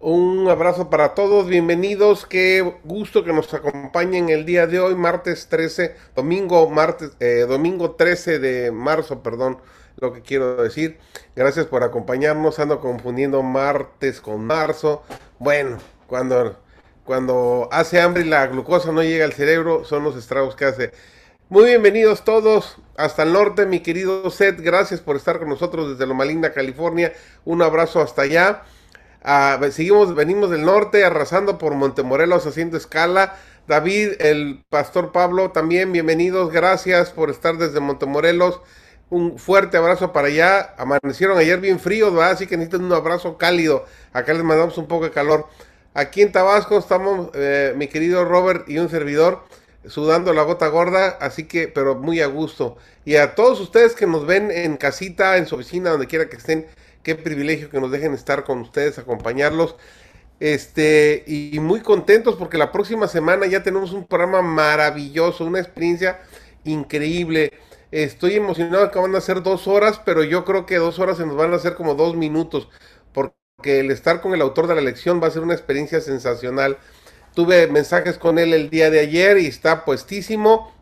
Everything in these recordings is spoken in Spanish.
Un abrazo para todos, bienvenidos, qué gusto que nos acompañen el día de hoy, martes 13, domingo, martes, eh, domingo 13 de marzo, perdón, lo que quiero decir. Gracias por acompañarnos, ando confundiendo martes con marzo. Bueno, cuando, cuando hace hambre y la glucosa no llega al cerebro, son los estragos que hace. Muy bienvenidos todos hasta el norte, mi querido Seth. Gracias por estar con nosotros desde Loma Linda, California. Un abrazo hasta allá. Seguimos, venimos del norte, arrasando por Montemorelos, haciendo escala. David, el pastor Pablo, también bienvenidos. Gracias por estar desde Montemorelos. Un fuerte abrazo para allá. Amanecieron ayer bien fríos, ¿verdad? Así que necesitan un abrazo cálido. Acá les mandamos un poco de calor. Aquí en Tabasco estamos, eh, mi querido Robert y un servidor, sudando la gota gorda, así que, pero muy a gusto. Y a todos ustedes que nos ven en casita, en su oficina, donde quiera que estén, Qué privilegio que nos dejen estar con ustedes, acompañarlos. Este, y muy contentos porque la próxima semana ya tenemos un programa maravilloso, una experiencia increíble. Estoy emocionado que van a ser dos horas, pero yo creo que dos horas se nos van a hacer como dos minutos, porque el estar con el autor de la lección va a ser una experiencia sensacional. Tuve mensajes con él el día de ayer y está puestísimo.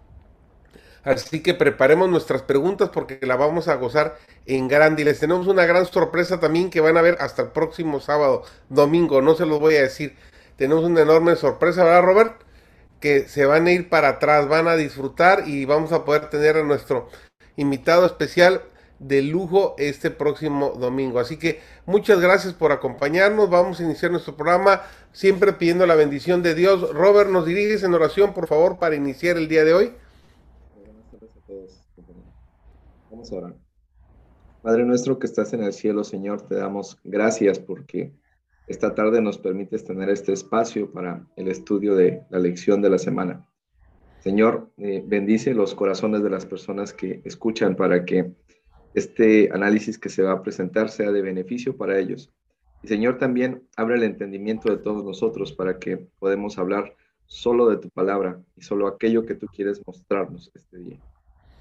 Así que preparemos nuestras preguntas porque la vamos a gozar en grande. Y les tenemos una gran sorpresa también que van a ver hasta el próximo sábado, domingo, no se los voy a decir. Tenemos una enorme sorpresa, ¿verdad, Robert? Que se van a ir para atrás, van a disfrutar y vamos a poder tener a nuestro invitado especial de lujo este próximo domingo. Así que muchas gracias por acompañarnos. Vamos a iniciar nuestro programa siempre pidiendo la bendición de Dios. Robert, nos diriges en oración, por favor, para iniciar el día de hoy. Padre nuestro que estás en el cielo, Señor, te damos gracias porque esta tarde nos permites tener este espacio para el estudio de la lección de la semana. Señor, eh, bendice los corazones de las personas que escuchan para que este análisis que se va a presentar sea de beneficio para ellos. Y Señor, también abre el entendimiento de todos nosotros para que podamos hablar solo de tu palabra y solo aquello que tú quieres mostrarnos este día.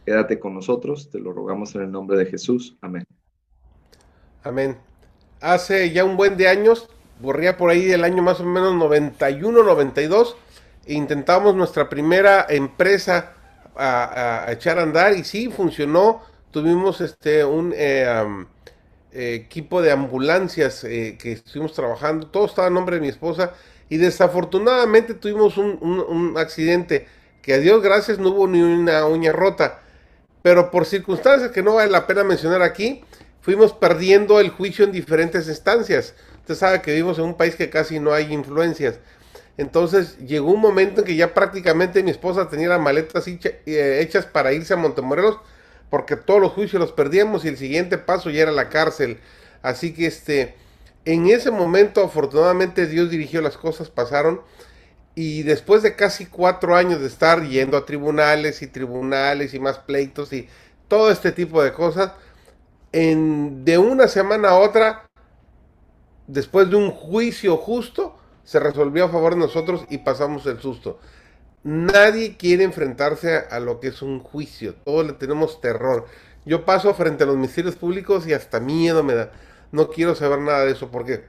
Quédate con nosotros, te lo rogamos en el nombre de Jesús. Amén. Amén. Hace ya un buen de años, borría por ahí el año más o menos 91, 92, e intentamos nuestra primera empresa a, echar a andar y sí, funcionó. Tuvimos este un eh, equipo de ambulancias eh, que estuvimos trabajando, todo estaba a nombre de mi esposa y desafortunadamente tuvimos un accidente que a Dios gracias no hubo ni una uña rota pero por circunstancias que no vale la pena mencionar aquí, fuimos perdiendo el juicio en diferentes instancias. Usted sabe que vivimos en un país que casi no hay influencias. Entonces llegó un momento en que ya prácticamente mi esposa tenía las maletas eh, hechas para irse a Montemorelos porque todos los juicios los perdíamos y el siguiente paso ya era la cárcel. Así que este, en ese momento afortunadamente Dios dirigió las cosas, pasaron y después de casi cuatro años de estar yendo a tribunales y tribunales y más pleitos y todo este tipo de cosas, en, de una semana a otra, después de un juicio justo, se resolvió a favor de nosotros y pasamos el susto. Nadie quiere enfrentarse a, lo que es un juicio, todos le tenemos terror. Yo paso frente a los ministerios públicos y hasta miedo me da. No quiero saber nada de eso porque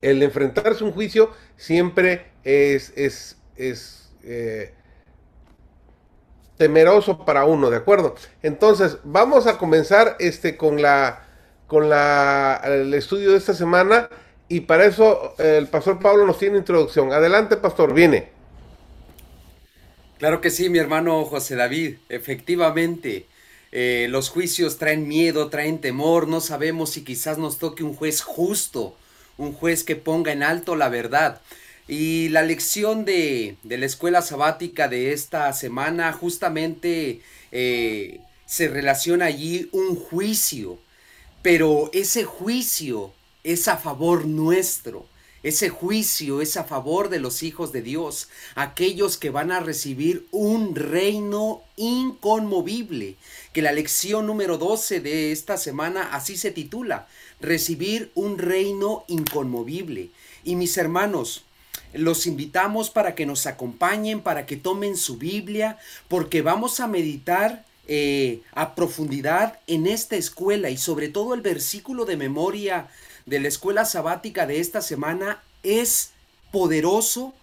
el enfrentarse a un juicio siempre es, eh, temeroso para uno, ¿de acuerdo? Entonces, vamos a comenzar este, con, la, con la, el estudio de esta semana y para eso el pastor Pablo nos tiene introducción. Adelante, pastor, viene. Claro que sí, mi hermano José David, efectivamente. Eh, los juicios traen miedo, traen temor, no sabemos si quizás nos toque un juez justo, un juez que ponga en alto la verdad. Y la lección de, la escuela sabática de esta semana justamente eh, se relaciona allí un juicio, pero ese juicio es a favor nuestro. Ese juicio es a favor de los hijos de Dios, aquellos que van a recibir un reino inconmovible, que la lección número 12 de esta semana así se titula, recibir un reino inconmovible. Y mis hermanos, los invitamos para que nos acompañen, para que tomen su Biblia, porque vamos a meditar eh, a profundidad en esta escuela y sobre todo el versículo de memoria de la escuela sabática de esta semana es poderoso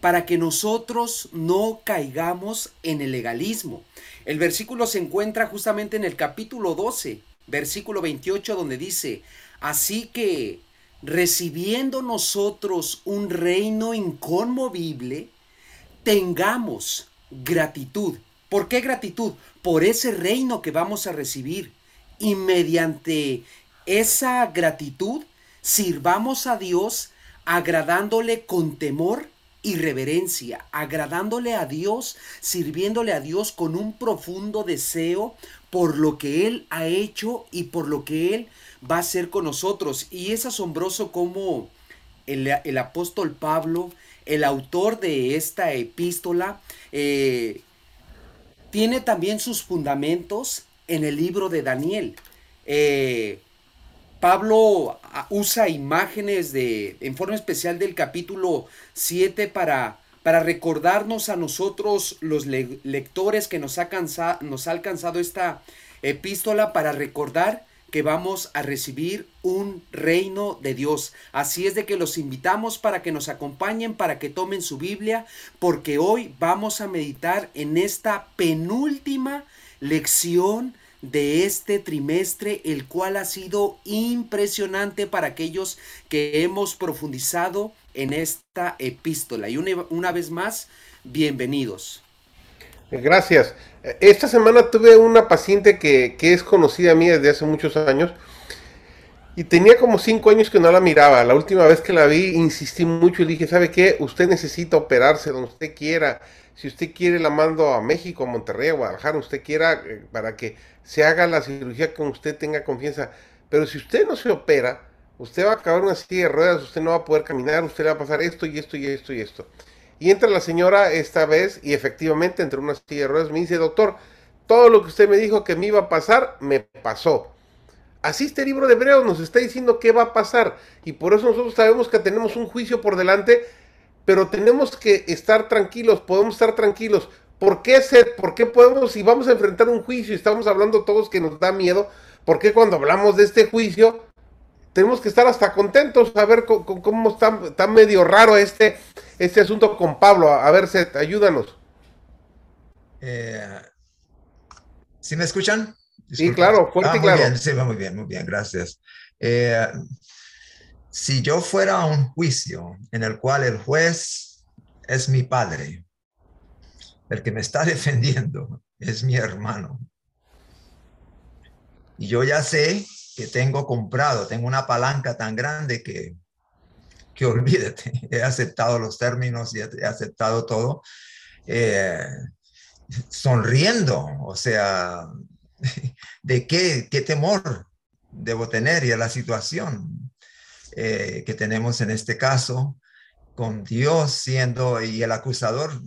para que nosotros no caigamos en el legalismo. El versículo se encuentra justamente en el capítulo 12, versículo 28, donde dice, así que recibiendo nosotros un reino inconmovible, tengamos gratitud. ¿Por qué gratitud? Por ese reino que vamos a recibir. Y mediante esa gratitud sirvamos a Dios agradándole con temor y reverencia, agradándole a Dios, sirviéndole a Dios con un profundo deseo por lo que Él ha hecho y por lo que Él va a hacer con nosotros. Y es asombroso cómo el, apóstol Pablo, el autor de esta epístola, eh, tiene también sus fundamentos en el libro de Daniel. Eh, Pablo ah, usa imágenes de, en forma especial del capítulo 7 para, para recordarnos a nosotros, los lectores que nos ha, nos ha alcanzado esta epístola, para recordar que vamos a recibir un reino de Dios. Así es de que los invitamos para que nos acompañen, para que tomen su Biblia, porque hoy vamos a meditar en esta penúltima lección de este trimestre, el cual ha sido impresionante para aquellos que hemos profundizado en esta epístola. Y una, vez más, bienvenidos. Gracias. Esta semana tuve una paciente que, que, es conocida mía desde hace muchos años y tenía como cinco años que no la miraba. La última vez que la vi insistí mucho y dije, ¿sabe qué? Usted necesita operarse donde usted quiera. Si usted quiere la mando a México, a Monterrey, a Guadalajara, usted quiera eh, para que se haga la cirugía con usted tenga confianza. Pero si usted no se opera, usted va a acabar una silla de ruedas, usted no va a poder caminar, usted le va a pasar esto y esto y esto y esto. Y entra la señora esta vez y efectivamente entre una silla de ruedas me dice, doctor, todo lo que usted me dijo que me iba a pasar, me pasó. Así este libro de Hebreos nos está diciendo qué va a pasar. Y por eso nosotros sabemos que tenemos un juicio por delante, pero tenemos que estar tranquilos, podemos estar tranquilos, ¿Por qué, ser, ¿Por qué podemos, si vamos a enfrentar un juicio y estamos hablando todos que nos da miedo, ¿por qué cuando hablamos de este juicio tenemos que estar hasta contentos a ver cómo, está, medio raro este, este asunto con Pablo? A, ver, Seth, ayúdanos. Eh, ¿Sí me escuchan? Sí, claro, fuerte ah, claro. Bien, sí, muy bien, muy bien, gracias. Eh, si yo fuera a un juicio en el cual el juez es mi padre, el que me está defendiendo es mi hermano. Y yo ya sé que tengo comprado, tengo una palanca tan grande que, que olvídate, he aceptado los términos y he aceptado todo, eh, sonriendo, o sea, ¿de qué, qué temor debo tener y a la situación eh, que tenemos en este caso, con Dios siendo y el acusador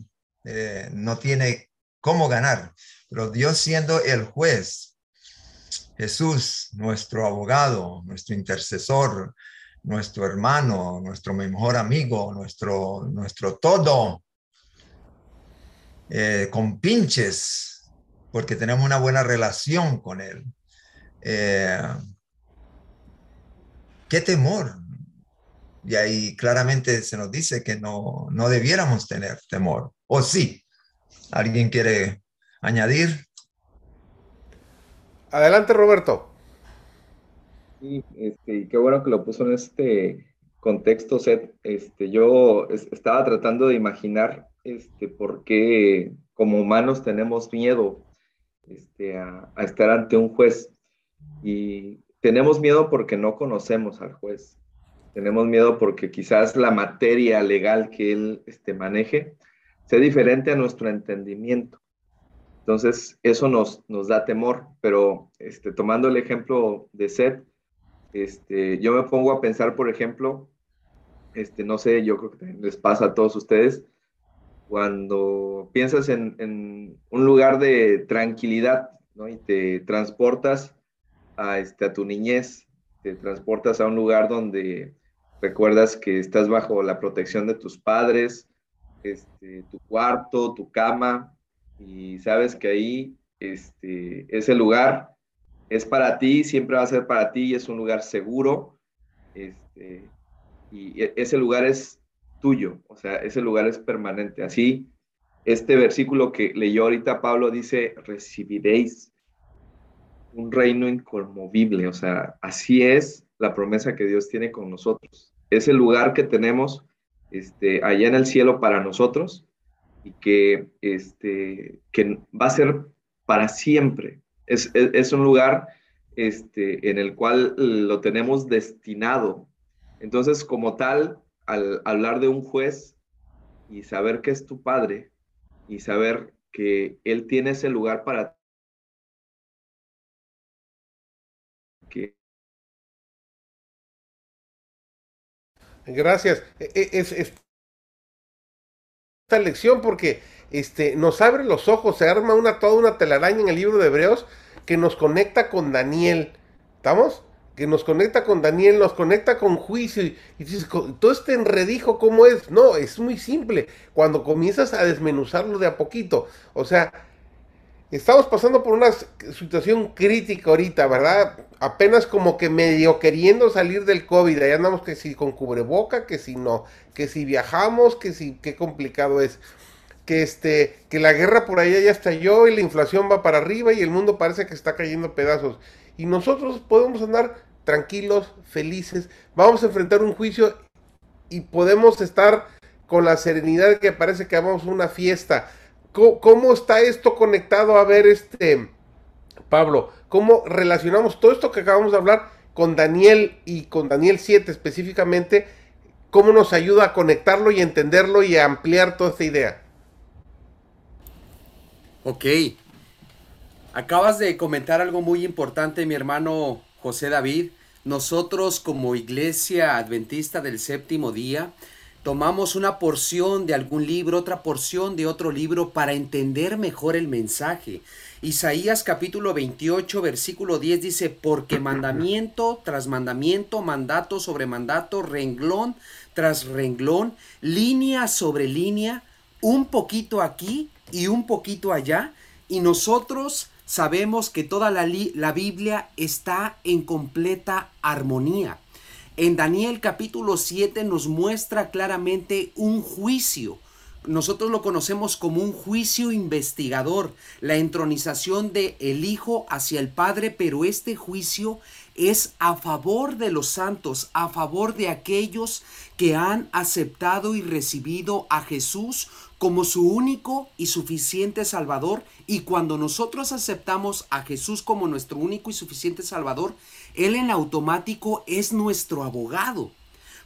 eh, no tiene cómo ganar, pero Dios siendo el juez, Jesús, nuestro abogado, nuestro intercesor, nuestro hermano, nuestro mejor amigo, nuestro, nuestro todo, eh, con pinches, porque tenemos una buena relación con Él. Eh, ¿Qué temor? Y ahí claramente se nos dice que no, no debiéramos tener temor. ¿O sí? ¿Alguien quiere añadir? Adelante, Roberto. Sí, este, qué bueno que lo puso en este contexto, Seth. Este, yo estaba tratando de imaginar este, por qué como humanos tenemos miedo este, a, a, estar ante un juez. Y tenemos miedo porque no conocemos al juez. Tenemos miedo porque quizás la materia legal que él este, maneje sea diferente a nuestro entendimiento. Entonces, eso nos, nos da temor, pero este, tomando el ejemplo de Seth, este, yo me pongo a pensar, por ejemplo, este, no sé, yo creo que les pasa a todos ustedes, cuando piensas en, un lugar de tranquilidad. Y te transportas a, este, a tu niñez, te transportas a un lugar donde recuerdas que estás bajo la protección de tus padres, este, tu cuarto, tu cama, y sabes que ahí este, ese lugar es para ti, siempre va a ser para ti y es un lugar seguro este, y e, ese lugar es tuyo, o sea, ese lugar es permanente. Así, este versículo que leyó ahorita Pablo dice, recibiréis un reino inconmovible, o sea, así es la promesa que Dios tiene con nosotros. Es el lugar que tenemos este, allá en el cielo para nosotros y que, este, que va a ser para siempre. Es, es, un lugar este, en el cual lo tenemos destinado. Entonces, como tal, al hablar de un juez y saber que es tu padre y saber que él tiene ese lugar para Gracias. E, e, es, esta lección porque este, nos abre los ojos, se arma una, toda una telaraña en el libro de Hebreos que nos conecta con Daniel. ¿Estamos? Que nos conecta con Daniel, nos conecta con juicio. Y, dices, todo este enredijo, ¿cómo es? No, es muy simple. Cuando comienzas a desmenuzarlo de a poquito. O sea, estamos pasando por una situación crítica ahorita, ¿verdad? Apenas como que medio queriendo salir del COVID. Ahí andamos que si con cubreboca, que si no, que si viajamos, que si qué complicado es. Que este, que la guerra por allá ya estalló y la inflación va para arriba y el mundo parece que está cayendo pedazos. Y nosotros podemos andar tranquilos, felices. Vamos a enfrentar un juicio y podemos estar con la serenidad que parece que vamos una fiesta ¿Cómo, está esto conectado a ver este, Pablo? ¿Cómo relacionamos todo esto que acabamos de hablar con Daniel y con Daniel 7 específicamente? ¿Cómo nos ayuda a conectarlo y entenderlo y a ampliar toda esta idea? Ok. Acabas de comentar algo muy importante, mi hermano José David. Nosotros como iglesia adventista del séptimo día, tomamos una porción de algún libro, otra porción de otro libro para entender mejor el mensaje. Isaías capítulo 28 versículo 10 dice, porque mandamiento tras mandamiento, mandato sobre mandato, renglón tras renglón, línea sobre línea, un poquito aquí y un poquito allá, y nosotros sabemos que toda la, la Biblia está en completa armonía. En Daniel capítulo 7 nos muestra claramente un juicio. Nosotros lo conocemos como un juicio investigador, la entronización de el Hijo hacia el Padre, pero este juicio es a favor de los santos, a favor de aquellos que han aceptado y recibido a Jesús como su único y suficiente Salvador. Y cuando nosotros aceptamos a Jesús como nuestro único y suficiente Salvador, Él en automático es nuestro abogado.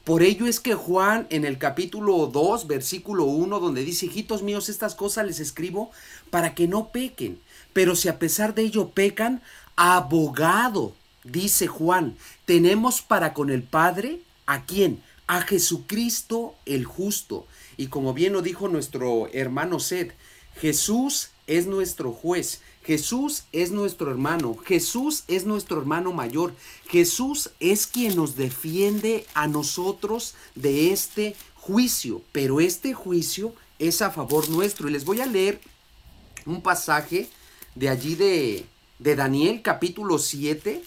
Por ello es que Juan en el capítulo 2, versículo 1, donde dice, hijitos míos, estas cosas les escribo para que no pequen. Pero si a pesar de ello pecan, abogado dice Juan, tenemos para con el Padre a quién? A Jesucristo el justo. Y como bien lo dijo nuestro hermano Sed, Jesús es nuestro juez, Jesús es nuestro hermano, Jesús es nuestro hermano mayor, Jesús es quien nos defiende a nosotros de este juicio, pero este juicio es a favor nuestro. Y les voy a leer un pasaje de allí de, de Daniel capítulo 7,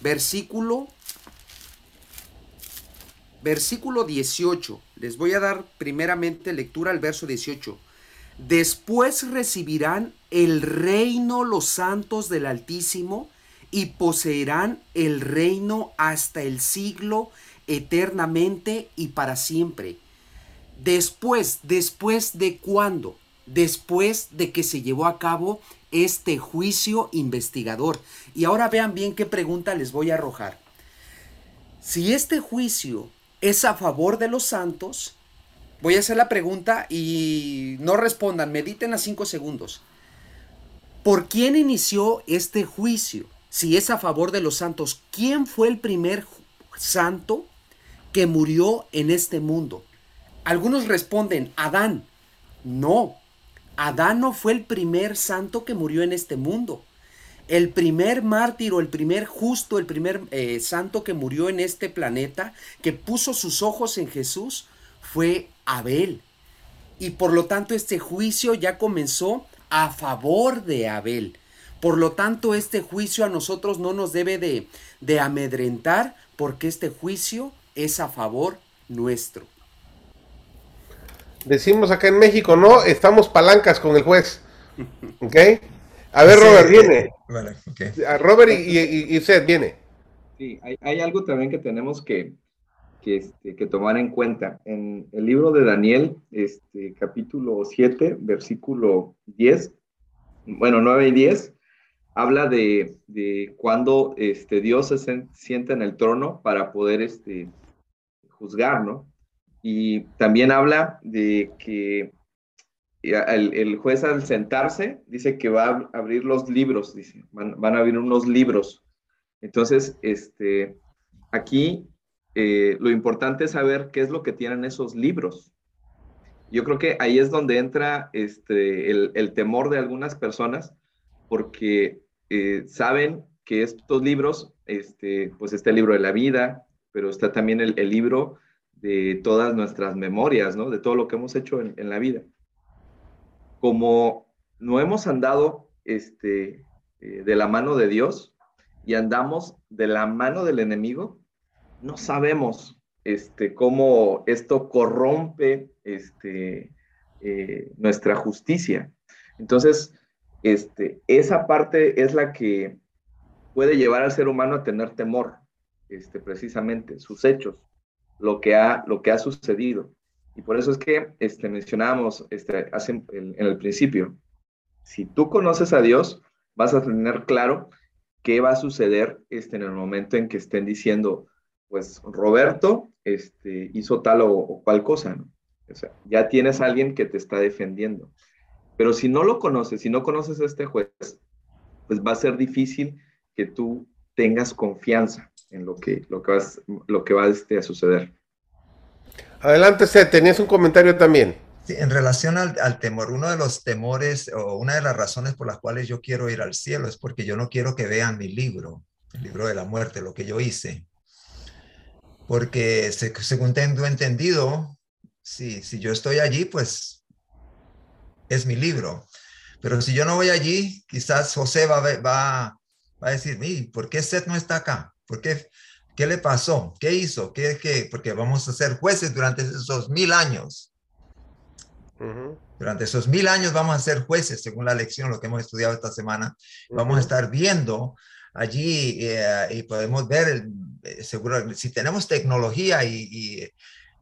versículo versículo 18. Les voy a dar primeramente lectura al verso 18. Después recibirán el reino los santos del Altísimo y poseerán el reino hasta el siglo eternamente y para siempre. Después, después de cuándo? Después de que se llevó a cabo este juicio investigador. Y ahora vean bien qué pregunta les voy a arrojar. Si este juicio es a favor de los santos, voy a hacer la pregunta y no respondan, mediten a cinco segundos. ¿Por quién inició este juicio? Si es a favor de los santos, ¿quién fue el primer santo que murió en este mundo? Algunos responden, Adán. No, Adán no fue el primer santo que murió en este mundo. El primer mártir o el primer justo, el primer eh, santo que murió en este planeta, que puso sus ojos en Jesús, fue Abel. Y por lo tanto este juicio ya comenzó a favor de Abel. Por lo tanto este juicio a nosotros no nos debe de, de amedrentar porque este juicio es a favor nuestro. Decimos acá en México, no, estamos palancas con el juez. ¿Ok? A ver, Robert, viene. Vale, A Robert y, y, Seth, viene. Sí, hay, algo también que tenemos que, este, que, tomar en cuenta. En el libro de Daniel, este, capítulo 7, versículo 10, bueno, 9 y 10, habla de, de cuando este, Dios se sienta en el trono para poder este, juzgar, ¿no? Y también habla de que el, juez al sentarse dice que va a abrir los libros, dice, van, a abrir unos libros. Entonces, este, aquí eh, lo importante es saber qué es lo que tienen esos libros. Yo creo que ahí es donde entra este, el, temor de algunas personas, porque eh, saben que estos libros, este, pues está el libro de la vida, pero está también el, libro de todas nuestras memorias, ¿no? De todo lo que hemos hecho en la vida como no hemos andado este, eh, de la mano de Dios y andamos de la mano del enemigo, no sabemos este, cómo esto corrompe este, eh, nuestra justicia. Entonces, este, esa parte es la que puede llevar al ser humano a tener temor, este, precisamente, sus hechos, lo que ha, lo que ha sucedido. Y por eso es que este, mencionábamos este, en el principio, si tú conoces a Dios, vas a tener claro qué va a suceder este, en el momento en que estén diciendo, pues Roberto este, hizo tal o, cual cosa, ¿no? O sea, ya tienes a alguien que te está defendiendo. Pero si no lo conoces, si no conoces a este juez, pues va a ser difícil que tú tengas confianza en lo que, lo que, lo que va este, a suceder. Adelante, Seth, tenías un comentario también. Sí, en relación al, temor, uno de los temores o una de las razones por las cuales yo quiero ir al cielo es porque yo no quiero que vean mi libro, el libro de la muerte, lo que yo hice. Porque según tengo entendido, si, si yo estoy allí, pues es mi libro. Pero si yo no voy allí, quizás José va, va, va a decir, ¿por qué Seth no está acá? ¿Por qué ¿Qué le pasó? ¿Qué hizo? ¿Qué, qué? Porque vamos a ser jueces durante esos mil años. Durante esos mil años vamos a ser jueces, según la lección, lo que hemos estudiado esta semana. Vamos a estar viendo allí eh, y podemos ver, eh, seguro, si tenemos tecnología y, y,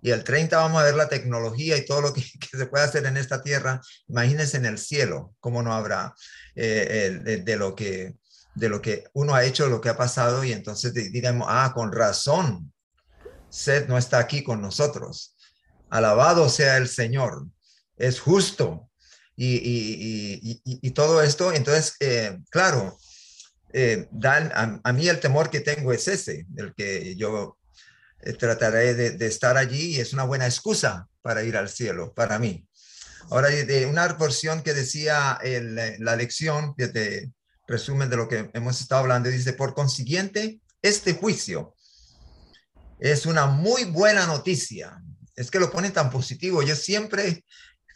el 30 vamos a ver la tecnología y todo lo que, se puede hacer en esta tierra, imagínense en el cielo, cómo no habrá eh, de, lo que de lo que uno ha hecho, lo que ha pasado, y entonces digamos, ah, con razón, Seth no está aquí con nosotros. Alabado sea el Señor, es justo. Y, todo esto, entonces, eh, claro, eh, dan, a, mí el temor que tengo es ese, el que yo eh, trataré de, estar allí y es una buena excusa para ir al cielo, para mí. Ahora, de una porción que decía la lección de, resumen de lo que hemos estado hablando, dice, por consiguiente, este juicio es una muy buena noticia. Es que lo ponen tan positivo. Yo siempre,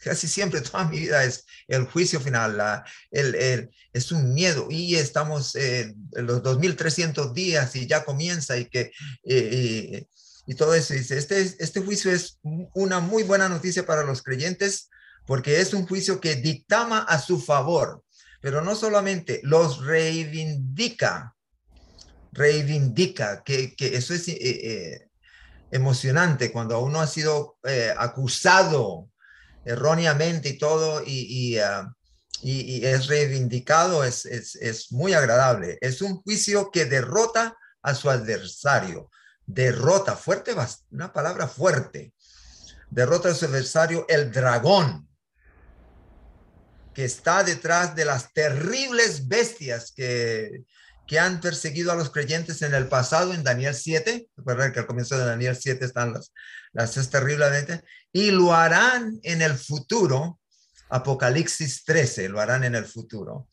casi siempre, toda mi vida es el juicio final, la, el, es un miedo y estamos en los 2300 días y ya comienza y que... y, todo eso. Dice, este, este juicio es una muy buena noticia para los creyentes porque es un juicio que dictama a su favor pero no solamente los reivindica, reivindica, que, eso es eh, eh, emocionante cuando uno ha sido eh, acusado erróneamente y todo y, ah, es reivindicado, es, es, muy agradable. Es un juicio que derrota a su adversario, derrota, fuerte, una palabra fuerte, derrota a su adversario, el dragón, que está detrás de las terribles bestias que, que han perseguido a los creyentes en el pasado, en Daniel 7. Recuerden que al comienzo de Daniel 7 están las, las es terriblemente. Y lo harán en el futuro. Apocalipsis 13, lo harán en el futuro.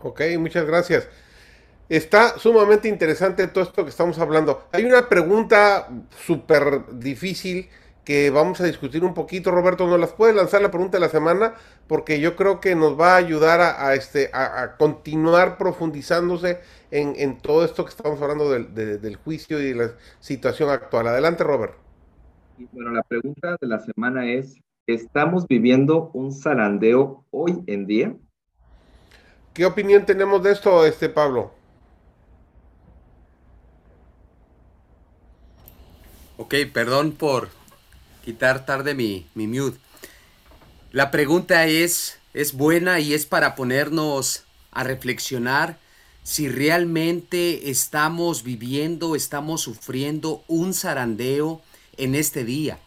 Ok, muchas gracias. Está sumamente interesante todo esto que estamos hablando. Hay una pregunta súper difícil que vamos a discutir un poquito. Roberto, ¿nos las puede lanzar la pregunta de la semana? Porque yo creo que nos va a ayudar a, este, a, continuar profundizándose en, todo esto que estamos hablando del, del juicio y de la situación actual. Adelante, Robert. Bueno, la pregunta de la semana es, ¿estamos viviendo un zarandeo hoy en día? ¿Qué opinión tenemos de esto, este Pablo? Ok, perdón por quitar tarde mi, mi mute. La pregunta es, es buena y es para ponernos a reflexionar si realmente estamos viviendo, estamos sufriendo un zarandeo en este día.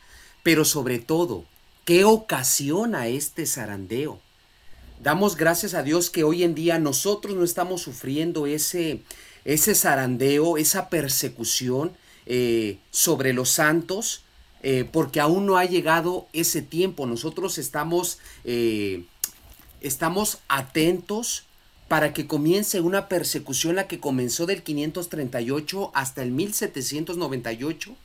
Pero sobre todo, ¿qué ocasiona este zarandeo? Damos gracias a Dios que hoy en día nosotros no estamos sufriendo ese, ese zarandeo, esa persecución eh, sobre los santos, eh, porque aún no ha llegado ese tiempo. Nosotros estamos, eh, estamos atentos para que comience una persecución la que comenzó del 538 hasta el 1798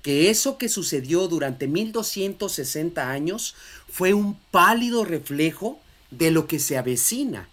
que eso que sucedió durante 1260 años fue un pálido reflejo de lo que se avecina.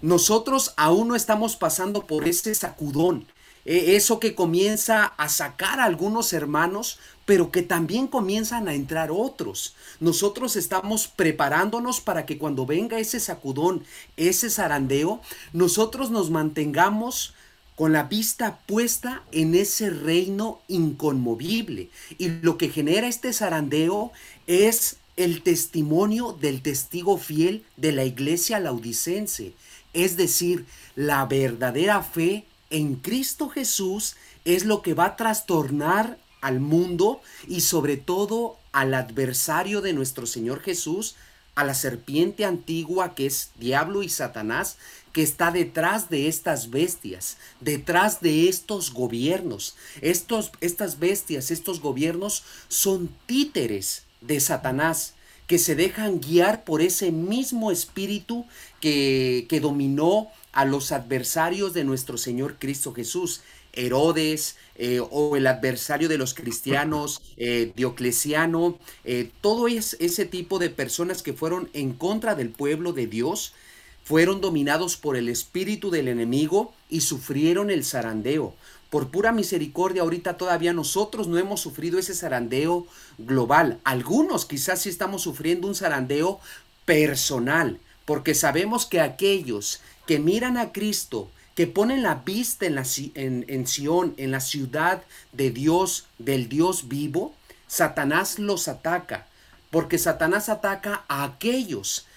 Nosotros aún no estamos pasando por ese sacudón, e, eso que comienza a sacar a algunos hermanos, pero que también comienzan a entrar otros. Nosotros estamos preparándonos para que cuando venga ese sacudón, ese zarandeo, nosotros nos mantengamos con la vista puesta en ese reino inconmovible. Y lo que genera este zarandeo es el testimonio del testigo fiel de la iglesia laudicense, es decir, la verdadera fe en Cristo Jesús es lo que va a trastornar al mundo y sobre todo al adversario de nuestro Señor Jesús, a la serpiente antigua que es diablo y Satanás, que está detrás de estas bestias, detrás de estos gobiernos. Estos, estas bestias, estos gobiernos son títeres de Satanás, que se dejan guiar por ese mismo espíritu que, que dominó a los adversarios de nuestro Señor Cristo Jesús. Herodes eh, o el adversario de los cristianos, eh, Diocleciano, eh, todo es, ese tipo de personas que fueron en contra del pueblo de Dios, fueron dominados por el espíritu del enemigo y sufrieron el zarandeo. Por pura misericordia, ahorita todavía nosotros no hemos sufrido ese zarandeo global. Algunos quizás sí estamos sufriendo un zarandeo personal, porque sabemos que aquellos que miran a Cristo, que ponen la vista en, la, en, en la ciudad de Dios, del Dios vivo, Satanás los ataca, porque Satanás ataca a aquellos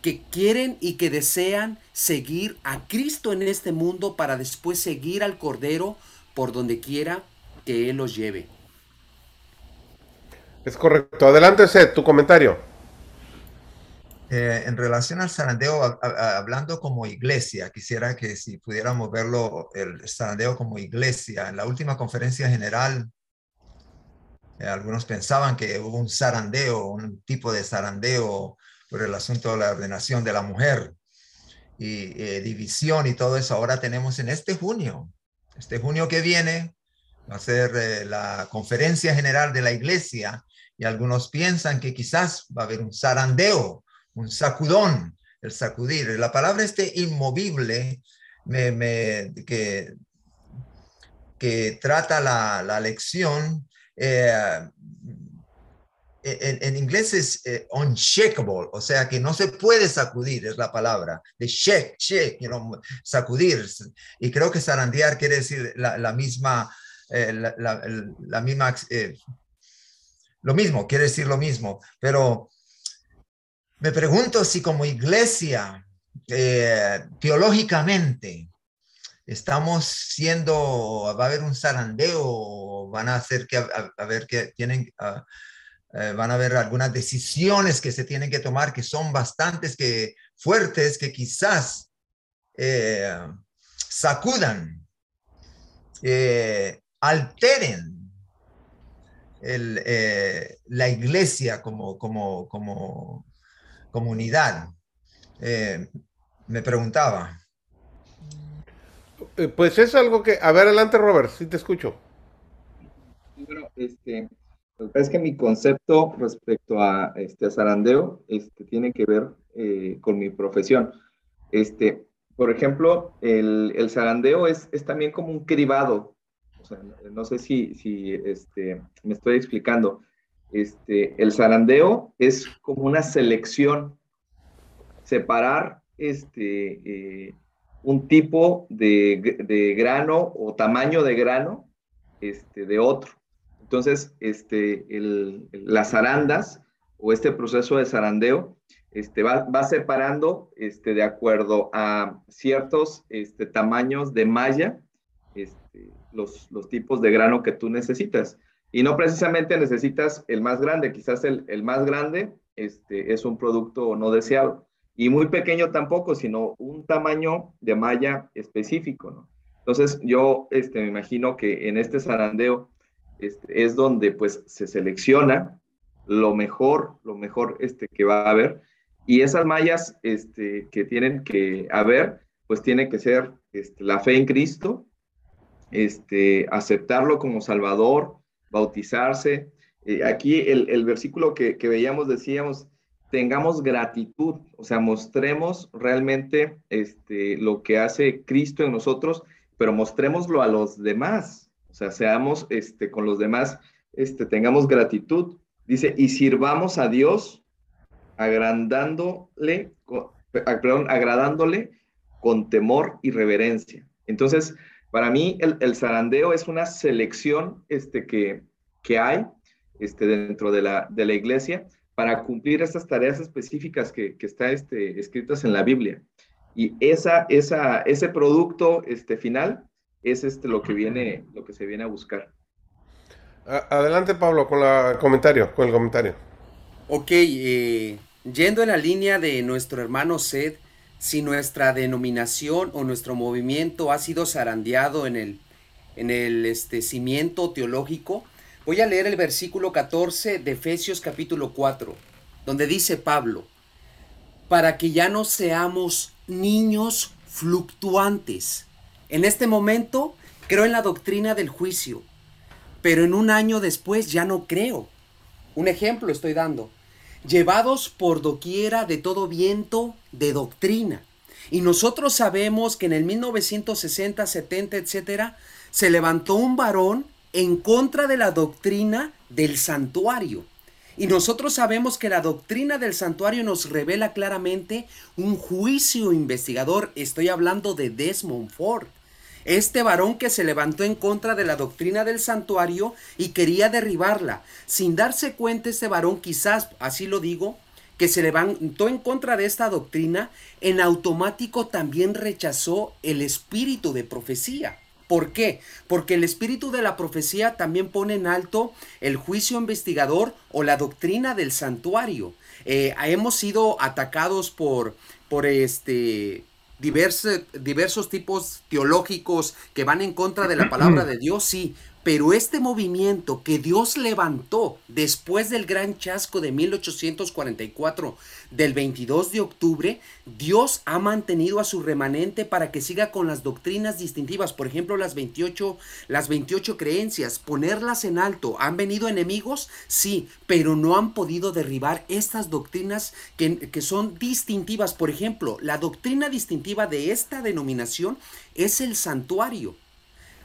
que quieren y que desean seguir a Cristo en este mundo para después seguir al Cordero por donde quiera que Él los lleve. Es correcto. Adelante, Seth, tu comentario. Eh, en relación al zarandeo, hablando como iglesia, quisiera que si pudiéramos verlo, el zarandeo como iglesia, en la última conferencia general, eh, algunos pensaban que hubo un zarandeo, un tipo de zarandeo por el asunto de la ordenación de la mujer y eh, división y todo eso. Ahora tenemos en este junio, este junio que viene, va a ser eh, la conferencia general de la iglesia y algunos piensan que quizás va a haber un zarandeo, un sacudón, el sacudir. La palabra este inmovible que, que trata la, la lección eh, en, inglés es eh, unshakable, o sea que no se puede sacudir, es la palabra, de shake, shake, you sacudir. Y creo que zarandear quiere decir la, misma, eh, la, misma, eh, lo mismo, quiere decir lo mismo. Pero me pregunto si como iglesia, teológicamente, estamos siendo, va a haber un zarandeo, van a hacer que, a, ver que tienen... Eh, van a haber algunas decisiones que se tienen que tomar que son bastantes que fuertes que quizás eh, sacudan, eh, alteren la iglesia como, como, como comunidad. me preguntaba. Pues es algo que, a ver, adelante Robert, si te escucho. Bueno, este, Es que mi concepto respecto a este zarandeo este, tiene que ver eh, con mi profesión. Este, por ejemplo, el, el zarandeo es, es, también como un cribado. O sea, no sé si, si este, me estoy explicando. Este, el zarandeo es como una selección, separar este, eh, un tipo de, grano o tamaño de grano este, de otro. Entonces, este, las arandas o este proceso de zarandeo va, separando de acuerdo a ciertos tamaños de malla los, los, tipos de grano que tú necesitas. Y no precisamente necesitas el más grande, quizás el, el más grande este, es un producto no deseado. Y muy pequeño tampoco, sino un tamaño de malla específico. ¿no? Entonces yo este, me imagino que en este zarandeo este, es donde pues se selecciona lo mejor, lo mejor este, que va a haber y esas mallas este, que tienen que haber, pues tiene que ser este, la fe en Cristo, este, aceptarlo como Salvador, bautizarse. Eh, aquí el, versículo que, que, veíamos decíamos, tengamos gratitud, o sea, mostremos realmente este, lo que hace Cristo en nosotros, pero mostrémoslo a los demás, o sea, seamos este, con los demás, este, tengamos gratitud. Dice, y sirvamos a Dios agrandándole, ah, perdón, agradándole con temor y reverencia. Entonces, para mí el, zarandeo es una selección este, que, que hay este, dentro de la, de la iglesia para cumplir estas tareas específicas que, que están este, escritas en la Biblia. Y esa, esa, ese producto este, final es este, lo, que viene, lo que se viene a buscar. Adelante, Pablo, con el comentario, con el comentario. Ok, eh, yendo en la línea de nuestro hermano Sed, si nuestra denominación o nuestro movimiento ha sido zarandeado en el, en el este, cimiento teológico, voy a leer el versículo 14 de Efesios capítulo 4, donde dice Pablo, para que ya no seamos niños fluctuantes. En este momento creo en la doctrina del juicio, pero en un año después ya no creo. Un ejemplo estoy dando llevados por doquiera de todo viento de doctrina. Y nosotros sabemos que en el 1960, 70, etcétera, se levantó un varón en contra de la doctrina del santuario. Y nosotros sabemos que la doctrina del santuario nos revela claramente un juicio investigador. Estoy hablando de Desmond Ford. Este varón que se levantó en contra de la doctrina del santuario y quería derribarla. Sin darse cuenta este varón, quizás, así lo digo, que se levantó en contra de esta doctrina, en automático también rechazó el espíritu de profecía. ¿Por qué? Porque el espíritu de la profecía también pone en alto el juicio investigador o la doctrina del santuario. Eh, hemos sido atacados por, por este, diversos tipos teológicos que van en contra de la palabra de Dios, sí, pero este movimiento que Dios levantó después del gran chasco de 1844, del 22 de octubre, Dios ha mantenido a su remanente para que siga con las doctrinas distintivas, por ejemplo, las 28, las 28 creencias, ponerlas en alto. ¿Han venido enemigos? Sí, pero no han podido derribar estas doctrinas que, que son distintivas. Por ejemplo, la doctrina distintiva de esta denominación es el santuario.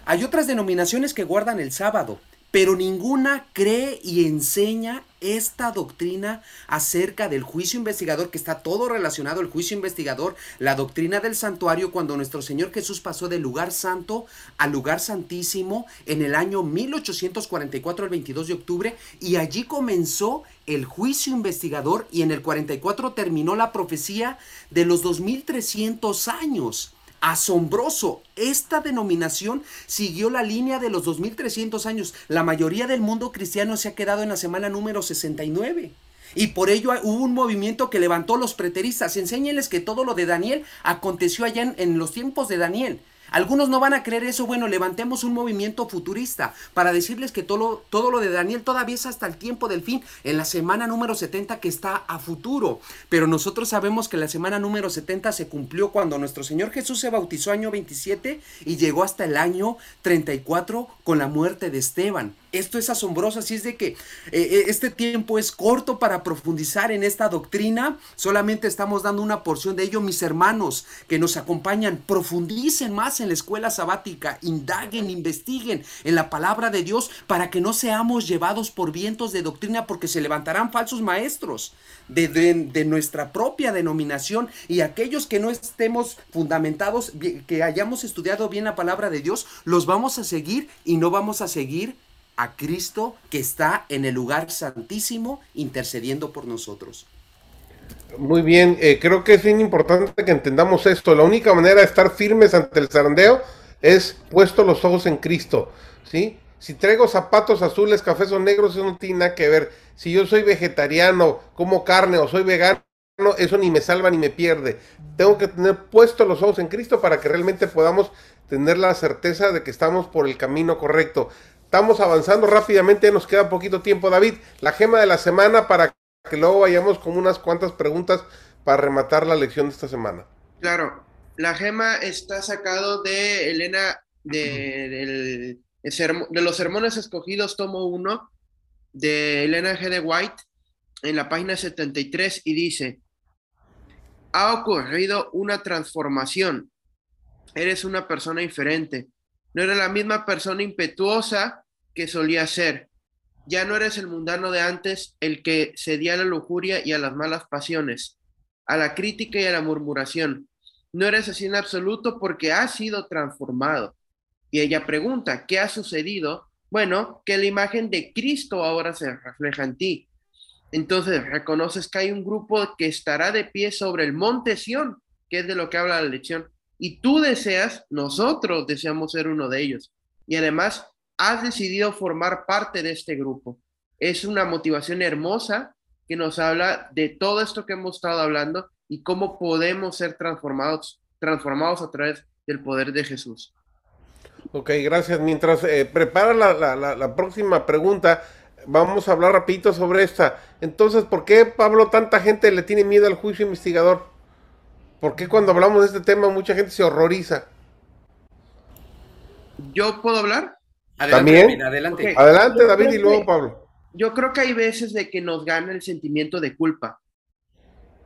Hay otras denominaciones que guardan el sábado, pero ninguna cree y enseña esta doctrina acerca del juicio investigador, que está todo relacionado al juicio investigador, la doctrina del santuario, cuando nuestro Señor Jesús pasó del lugar santo al lugar santísimo en el año 1844, el 22 de octubre, y allí comenzó el juicio investigador y en el 44 terminó la profecía de los 2300 años asombroso. Esta denominación siguió la línea de los 2300 años. La mayoría del mundo cristiano se ha quedado en la semana número 69. Y por ello hubo un movimiento que levantó los preteristas. Enséñenles que todo lo de Daniel aconteció allá en, en los tiempos de Daniel. Algunos no van a creer eso. Bueno, levantemos un movimiento futurista para decirles que todo, todo lo de Daniel todavía es hasta el tiempo del fin, en la semana número 70 que está a futuro. Pero nosotros sabemos que la semana número 70 se cumplió cuando nuestro Señor Jesús se bautizó año 27 y llegó hasta el año 34 con la muerte de Esteban. Esto es asombroso, así es de que eh, eh, este tiempo es corto para profundizar en esta doctrina. Solamente estamos dando una porción de ello, mis hermanos que nos acompañan. Profundicen más en la escuela sabática, indaguen, investiguen en la palabra de Dios para que no seamos llevados por vientos de doctrina porque se levantarán falsos maestros de, de nuestra propia denominación y aquellos que no estemos fundamentados, que hayamos estudiado bien la palabra de Dios, los vamos a seguir y no vamos a seguir a Cristo que está en el lugar santísimo intercediendo por nosotros. Muy bien, eh, creo que es bien importante que entendamos esto. La única manera de estar firmes ante el zarandeo es puesto los ojos en Cristo, ¿sí? Si traigo zapatos azules, cafés o negros, eso no tiene nada que ver. Si yo soy vegetariano, como carne o soy vegano, eso ni me salva ni me pierde. Tengo que tener puesto los ojos en Cristo para que realmente podamos tener la certeza de que estamos por el camino correcto. Estamos avanzando rápidamente, nos queda poquito tiempo. David, la gema de la semana para que luego vayamos con unas cuantas preguntas para rematar la lección de esta semana. Claro, la gema está sacado de Elena, de, de los sermones escogidos, tomo uno, de Elena G. de White, en la página 73, y dice, ha ocurrido una transformación, eres una persona diferente no eres la misma persona impetuosa que solía ser. Ya no eres el mundano de antes, el que cedía a la lujuria y a las malas pasiones, a la crítica y a la murmuración. No eres así en absoluto porque has sido transformado. Y ella pregunta, ¿qué ha sucedido? Bueno, que la imagen de Cristo ahora se refleja en ti. Entonces reconoces que hay un grupo que estará de pie sobre el monte Sión, que es de lo que habla la lección, y tú deseas, nosotros deseamos ser uno de ellos. Y además, has decidido formar parte de este grupo. Es una motivación hermosa que nos habla de todo esto que hemos estado hablando y cómo podemos ser transformados, transformados a través del poder de Jesús. Ok, gracias. Mientras eh, prepara la, la, próxima pregunta, vamos a hablar rapidito sobre esta. Entonces, ¿por qué, Pablo, tanta gente le tiene miedo al juicio investigador? ¿Por qué cuando hablamos de este tema mucha gente se horroriza? ¿Yo puedo hablar? Adelante, ¿También? adelante. Adelante, David, y luego Pablo. Yo creo que hay veces de que nos gana el sentimiento de culpa.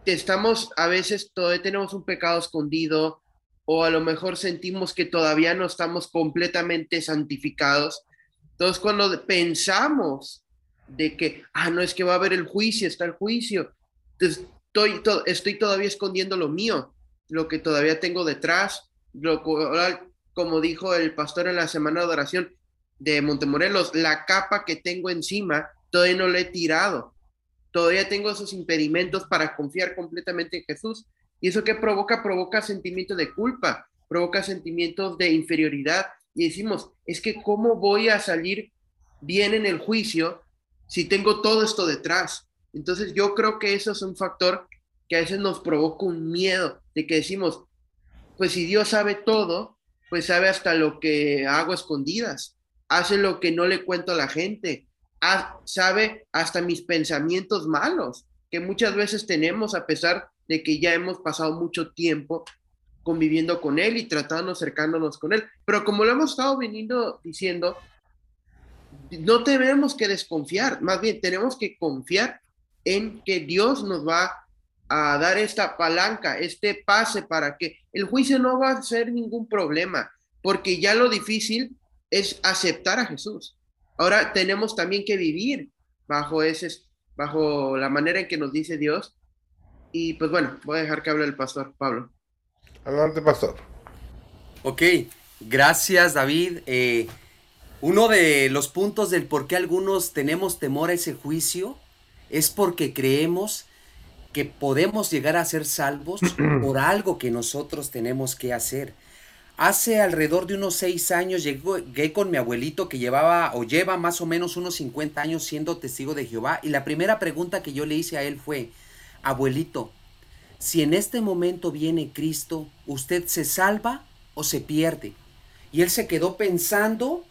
Estamos, a veces todavía tenemos un pecado escondido, o a lo mejor sentimos que todavía no estamos completamente santificados. Entonces, cuando pensamos de que, ah, no es que va a haber el juicio, está el juicio, entonces estoy, todavía escondiendo lo mío, lo que todavía tengo detrás, lo, como dijo el pastor en la semana de oración de Montemorelos, la capa que tengo encima todavía no la he tirado, todavía tengo esos impedimentos para confiar completamente en Jesús. ¿Y eso que provoca? Provoca sentimientos de culpa, provoca sentimientos de inferioridad. Y decimos, es que ¿cómo voy a salir bien en el juicio si tengo todo esto detrás? Entonces yo creo que eso es un factor que a veces nos provoca un miedo de que decimos, pues si Dios sabe todo, pues sabe hasta lo que hago escondidas, hace lo que no le cuento a la gente, sabe hasta mis pensamientos malos que muchas veces tenemos a pesar de que ya hemos pasado mucho tiempo conviviendo con Él y tratando, acercándonos con Él. Pero como lo hemos estado viniendo diciendo, no tenemos que desconfiar, más bien tenemos que confiar en que Dios nos va a dar esta palanca, este pase para que el juicio no va a ser ningún problema, porque ya lo difícil es aceptar a Jesús. Ahora tenemos también que vivir bajo ese bajo la manera en que nos dice Dios. Y pues bueno, voy a dejar que hable el pastor Pablo. Adelante, pastor. Ok, gracias David. Eh, uno de los puntos del por qué algunos tenemos temor a ese juicio es porque creemos que podemos llegar a ser salvos por algo que nosotros tenemos que hacer. Hace alrededor de unos seis años llegué con mi abuelito que llevaba o lleva más o menos unos 50 años siendo testigo de Jehová y la primera pregunta que yo le hice a él fue, abuelito, si en este momento viene Cristo, ¿usted se salva o se pierde? Y él se quedó pensando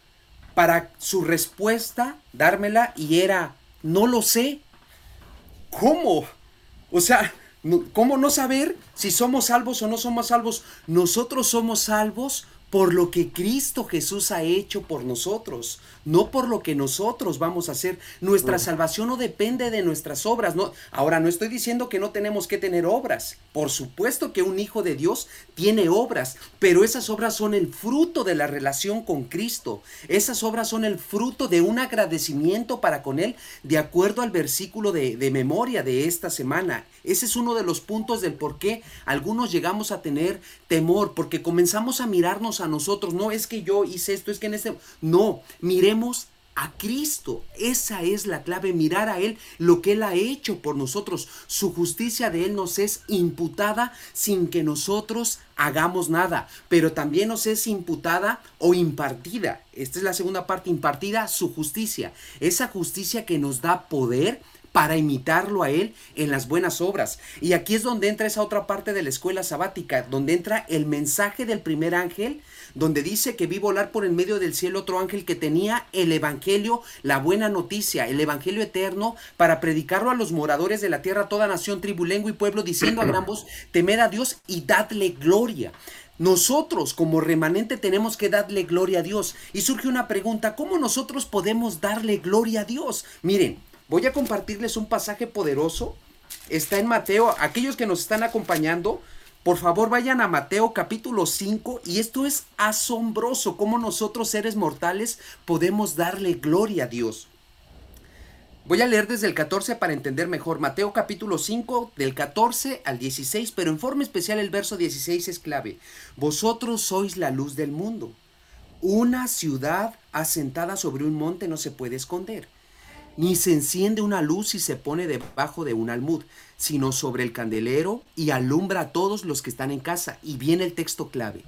para su respuesta dármela y era, no lo sé, ¿Cómo? O sea, ¿cómo no saber si somos salvos o no somos salvos? Nosotros somos salvos por lo que Cristo Jesús ha hecho por nosotros, no por lo que nosotros vamos a hacer. Nuestra salvación no depende de nuestras obras. No, ahora no estoy diciendo que no tenemos que tener obras. Por supuesto que un hijo de Dios tiene obras, pero esas obras son el fruto de la relación con Cristo. Esas obras son el fruto de un agradecimiento para con Él, de acuerdo al versículo de, de memoria de esta semana. Ese es uno de los puntos del por qué algunos llegamos a tener temor, porque comenzamos a mirarnos a nosotros. No es que yo hice esto, es que en este... No, miremos a Cristo. Esa es la clave, mirar a Él lo que Él ha hecho por nosotros. Su justicia de Él nos es imputada sin que nosotros hagamos nada, pero también nos es imputada o impartida. Esta es la segunda parte, impartida su justicia. Esa justicia que nos da poder para imitarlo a Él en las buenas obras. Y aquí es donde entra esa otra parte de la escuela sabática, donde entra el mensaje del primer ángel, donde dice que vi volar por el medio del cielo otro ángel que tenía el Evangelio, la buena noticia, el Evangelio eterno, para predicarlo a los moradores de la tierra, toda nación, tribu, lengua y pueblo, diciendo a gran voz, temed a Dios y dadle gloria. Nosotros como remanente tenemos que darle gloria a Dios. Y surge una pregunta, ¿cómo nosotros podemos darle gloria a Dios? Miren, Voy a compartirles un pasaje poderoso. Está en Mateo. Aquellos que nos están acompañando, por favor vayan a Mateo capítulo 5 y esto es asombroso, cómo nosotros seres mortales podemos darle gloria a Dios. Voy a leer desde el 14 para entender mejor. Mateo capítulo 5 del 14 al 16, pero en forma especial el verso 16 es clave. Vosotros sois la luz del mundo. Una ciudad asentada sobre un monte no se puede esconder ni se enciende una luz y se pone debajo de un almud, sino sobre el candelero y alumbra a todos los que están en casa. Y viene el texto clave.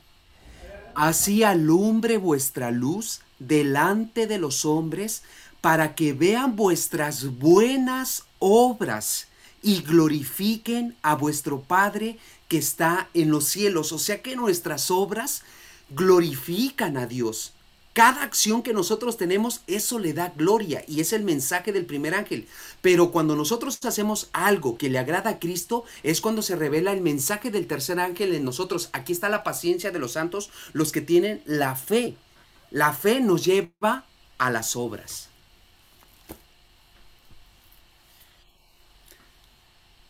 Así alumbre vuestra luz delante de los hombres para que vean vuestras buenas obras y glorifiquen a vuestro Padre que está en los cielos. O sea que nuestras obras glorifican a Dios. Cada acción que nosotros tenemos, eso le da gloria y es el mensaje del primer ángel. Pero cuando nosotros hacemos algo que le agrada a Cristo, es cuando se revela el mensaje del tercer ángel en nosotros. Aquí está la paciencia de los santos, los que tienen la fe. La fe nos lleva a las obras.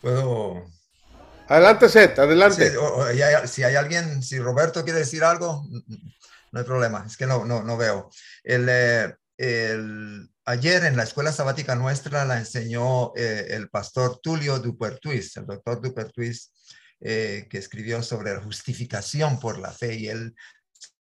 Puedo. Adelante, Seth, adelante. si hay alguien, si Roberto quiere decir algo, no hay problema, es que no, no, no veo. El, eh, ayer en la escuela sabática nuestra la enseñó eh, el pastor Tulio Dupertuis, el doctor Dupertuis, eh, que escribió sobre justificación por la fe y él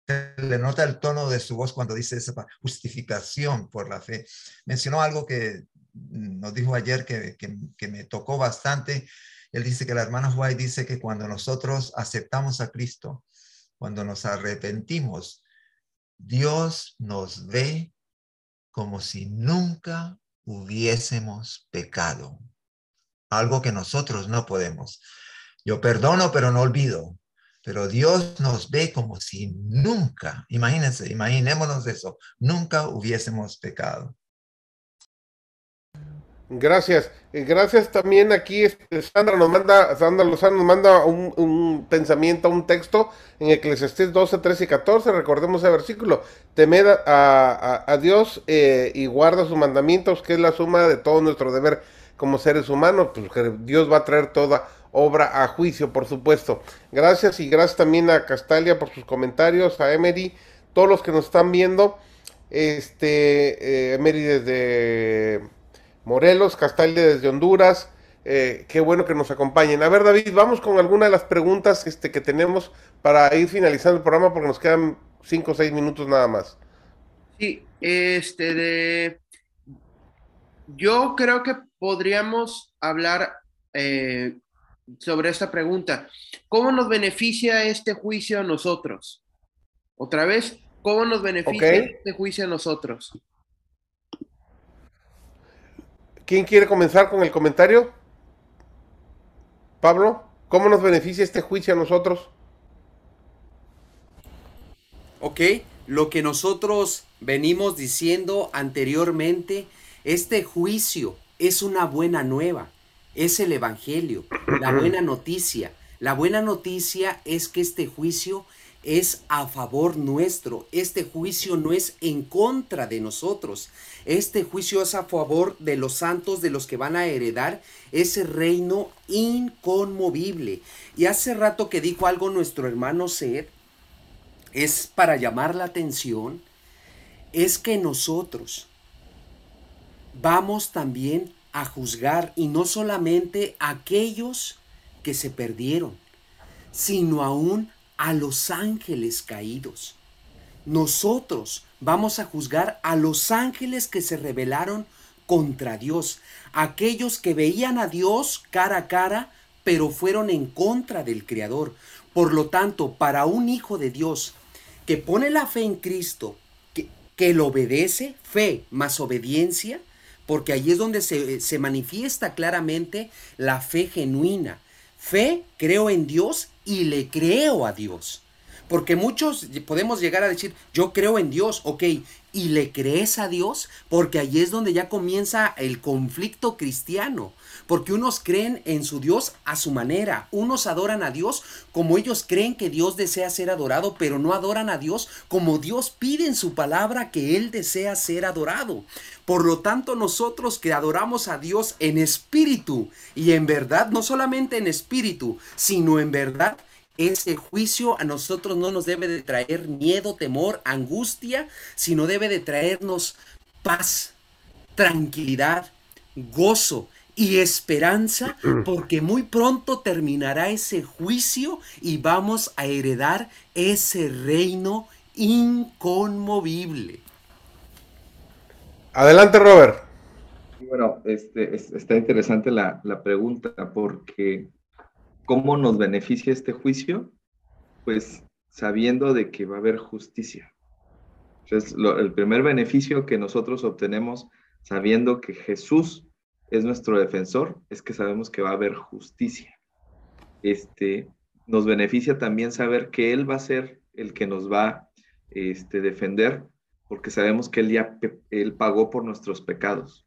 le nota el tono de su voz cuando dice esa justificación por la fe. Mencionó algo que nos dijo ayer que, que, que me tocó bastante. Él dice que la hermana White dice que cuando nosotros aceptamos a Cristo, cuando nos arrepentimos, Dios nos ve como si nunca hubiésemos pecado. Algo que nosotros no podemos. Yo perdono, pero no olvido. Pero Dios nos ve como si nunca, imagínense, imaginémonos eso, nunca hubiésemos pecado. Gracias. Gracias también aquí, este, Sandra nos manda, Sandra Lozano nos manda un, pensamiento, un texto en Eclesiastés 12, 13 y 14. Recordemos el versículo. Temed a, Dios eh, y guarda sus mandamientos, que es la suma de todo nuestro deber como seres humanos. Pues que Dios va a traer toda obra a juicio, por supuesto. Gracias y gracias también a Castalia por sus comentarios, a Emery, todos los que nos están viendo. Este, eh, Emery desde Morelos, Castalia desde Honduras. Eh, qué bueno que nos acompañen. A ver, David, vamos con alguna de las preguntas este, que tenemos para ir finalizando el programa porque nos quedan cinco o seis minutos nada más. Sí, este de. Yo creo que podríamos hablar eh, sobre esta pregunta. ¿Cómo nos beneficia este juicio a nosotros? Otra vez, ¿cómo nos beneficia este juicio a nosotros? ¿Quién quiere comenzar con el comentario? Pablo, ¿cómo nos beneficia este juicio a nosotros? Ok, lo que nosotros venimos diciendo anteriormente, este juicio es una buena nueva, es el Evangelio, la buena noticia. La buena noticia es que este juicio es a favor nuestro. Este juicio no es en contra de nosotros. Este juicio es a favor de los santos, de los que van a heredar ese reino inconmovible. Y hace rato que dijo algo nuestro hermano Seth, es para llamar la atención, es que nosotros vamos también a juzgar y no solamente a aquellos que se perdieron, sino aún a los ángeles caídos. Nosotros vamos a juzgar a los ángeles que se rebelaron contra Dios, aquellos que veían a Dios cara a cara, pero fueron en contra del Creador. Por lo tanto, para un hijo de Dios que pone la fe en Cristo, que, que lo obedece, fe más obediencia, porque ahí es donde se, se manifiesta claramente la fe genuina. Fe, creo en Dios y le creo a Dios. Porque muchos podemos llegar a decir, yo creo en Dios, ok, ¿y le crees a Dios? Porque ahí es donde ya comienza el conflicto cristiano. Porque unos creen en su Dios a su manera, unos adoran a Dios como ellos creen que Dios desea ser adorado, pero no adoran a Dios como Dios pide en su palabra que Él desea ser adorado. Por lo tanto, nosotros que adoramos a Dios en espíritu y en verdad, no solamente en espíritu, sino en verdad, ese juicio a nosotros no nos debe de traer miedo, temor, angustia, sino debe de traernos paz, tranquilidad, gozo y esperanza, porque muy pronto terminará ese juicio y vamos a heredar ese reino inconmovible. Adelante, Robert. Bueno, este, está interesante la, la pregunta porque ¿Cómo nos beneficia este juicio? Pues sabiendo de que va a haber justicia. Entonces, el primer beneficio que nosotros obtenemos sabiendo que Jesús es nuestro defensor es que sabemos que va a haber justicia. Este, nos beneficia también saber que Él va a ser el que nos va este, defender porque sabemos que Él ya él pagó por nuestros pecados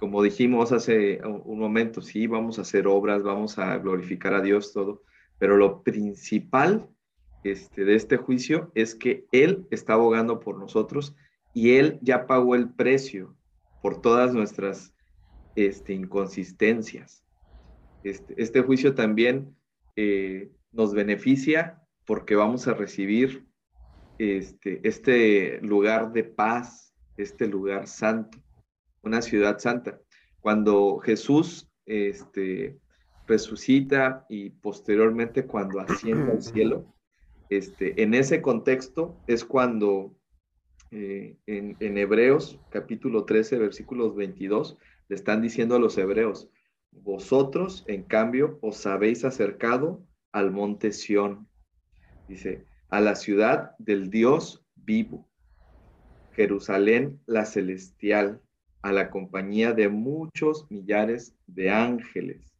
como dijimos hace un momento, sí, vamos a hacer obras, vamos a glorificar a Dios, todo, pero lo principal este, de este juicio es que Él está abogando por nosotros y Él ya pagó el precio por todas nuestras este, inconsistencias. Este, este juicio también eh, nos beneficia porque vamos a recibir este, este lugar de paz, este lugar santo una ciudad santa. Cuando Jesús este, resucita y posteriormente cuando asciende al cielo, este, en ese contexto es cuando eh, en, en, Hebreos capítulo 13, versículos 22, le están diciendo a los hebreos, vosotros en cambio os habéis acercado al monte Sión, dice, a la ciudad del Dios vivo, Jerusalén la celestial, a la compañía de muchos millares de ángeles.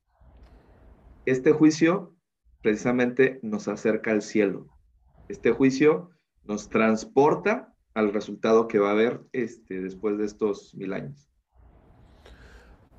Este juicio precisamente nos acerca al cielo. Este juicio nos transporta al resultado que va a haber este, después de estos mil años.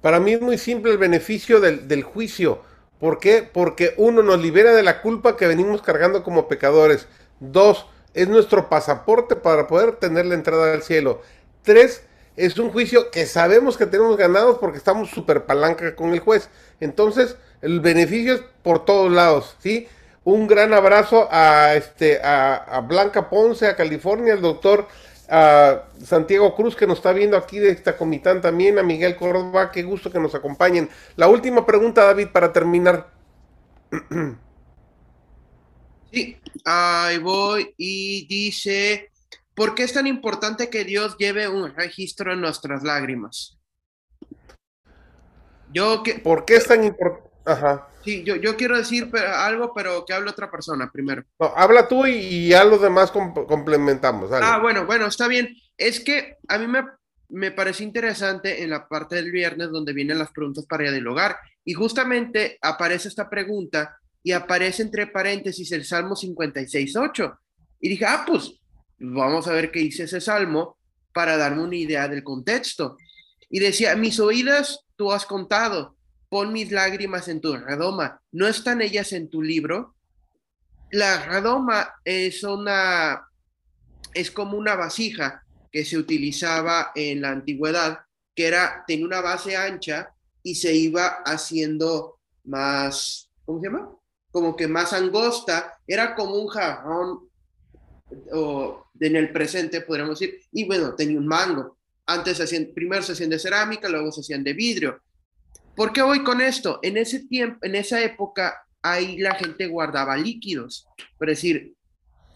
Para mí es muy simple el beneficio del, del juicio. ¿Por qué? Porque uno nos libera de la culpa que venimos cargando como pecadores. Dos, es nuestro pasaporte para poder tener la entrada al cielo. Tres, es un juicio que sabemos que tenemos ganados porque estamos súper palanca con el juez. Entonces, el beneficio es por todos lados, ¿sí? Un gran abrazo a, este, a, Blanca Ponce, a California, al doctor a Santiago Cruz que nos está viendo aquí de esta comitán también, a Miguel Córdoba, qué gusto que nos acompañen. La última pregunta, David, para terminar. Sí, ahí voy y dice, ¿Por qué es tan importante que Dios lleve un registro en nuestras lágrimas? Yo que, ¿Por qué es tan importante? Ajá. Sí, yo, yo quiero decir algo, pero que hable otra persona primero. habla tú y, ya los demás complementamos. Ah, bueno, bueno, está bien. Es que a mí me, me parece interesante en la parte del viernes donde vienen las preguntas para dialogar. Y justamente aparece esta pregunta y aparece entre paréntesis el Salmo 56.8. Y dije, ah, pues Vamos a ver qué dice ese salmo para darme una idea del contexto. Y decía, mis oídas tú has contado, pon mis lágrimas en tu redoma, ¿no están ellas en tu libro? la radoma es una, es como una vasija que se utilizaba en la antigüedad, que era, tenía una base ancha y se iba haciendo más, ¿cómo se llama? Como que más angosta, era como un jarrón o en el presente, podríamos decir, y bueno, tenía un mango. Antes hacían, primero se hacían de cerámica, luego se hacían de vidrio. ¿Por qué voy con esto? En ese tiempo, en esa época, ahí la gente guardaba líquidos, es decir,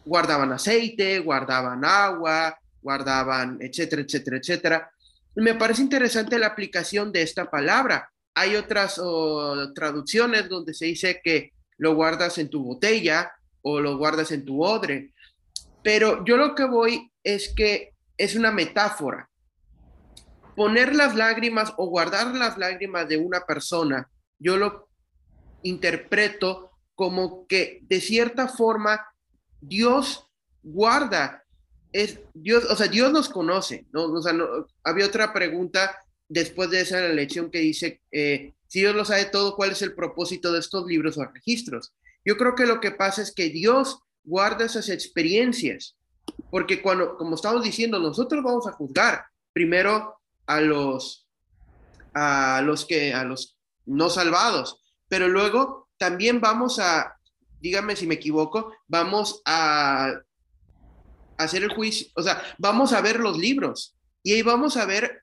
guardaban aceite, guardaban agua, guardaban, etcétera, etcétera, etcétera. me parece interesante la aplicación de esta palabra. Hay otras traducciones donde se dice que lo guardas en tu botella o lo guardas en tu odre. Pero yo lo que voy es que es una metáfora. Poner las lágrimas o guardar las lágrimas de una persona, yo lo interpreto como que de cierta forma Dios guarda, es Dios, o sea, Dios nos conoce, ¿no? O sea, había otra pregunta después de esa lección que dice, eh, si Dios lo sabe todo, ¿cuál es el propósito de estos libros o registros? Yo creo que lo que pasa es que Dios guarda esas experiencias, porque cuando, como estamos diciendo, nosotros vamos a juzgar primero a los, a los que, a los no salvados, pero luego también vamos a, dígame si me equivoco, vamos a hacer el juicio, o sea, vamos a ver los libros y ahí vamos a ver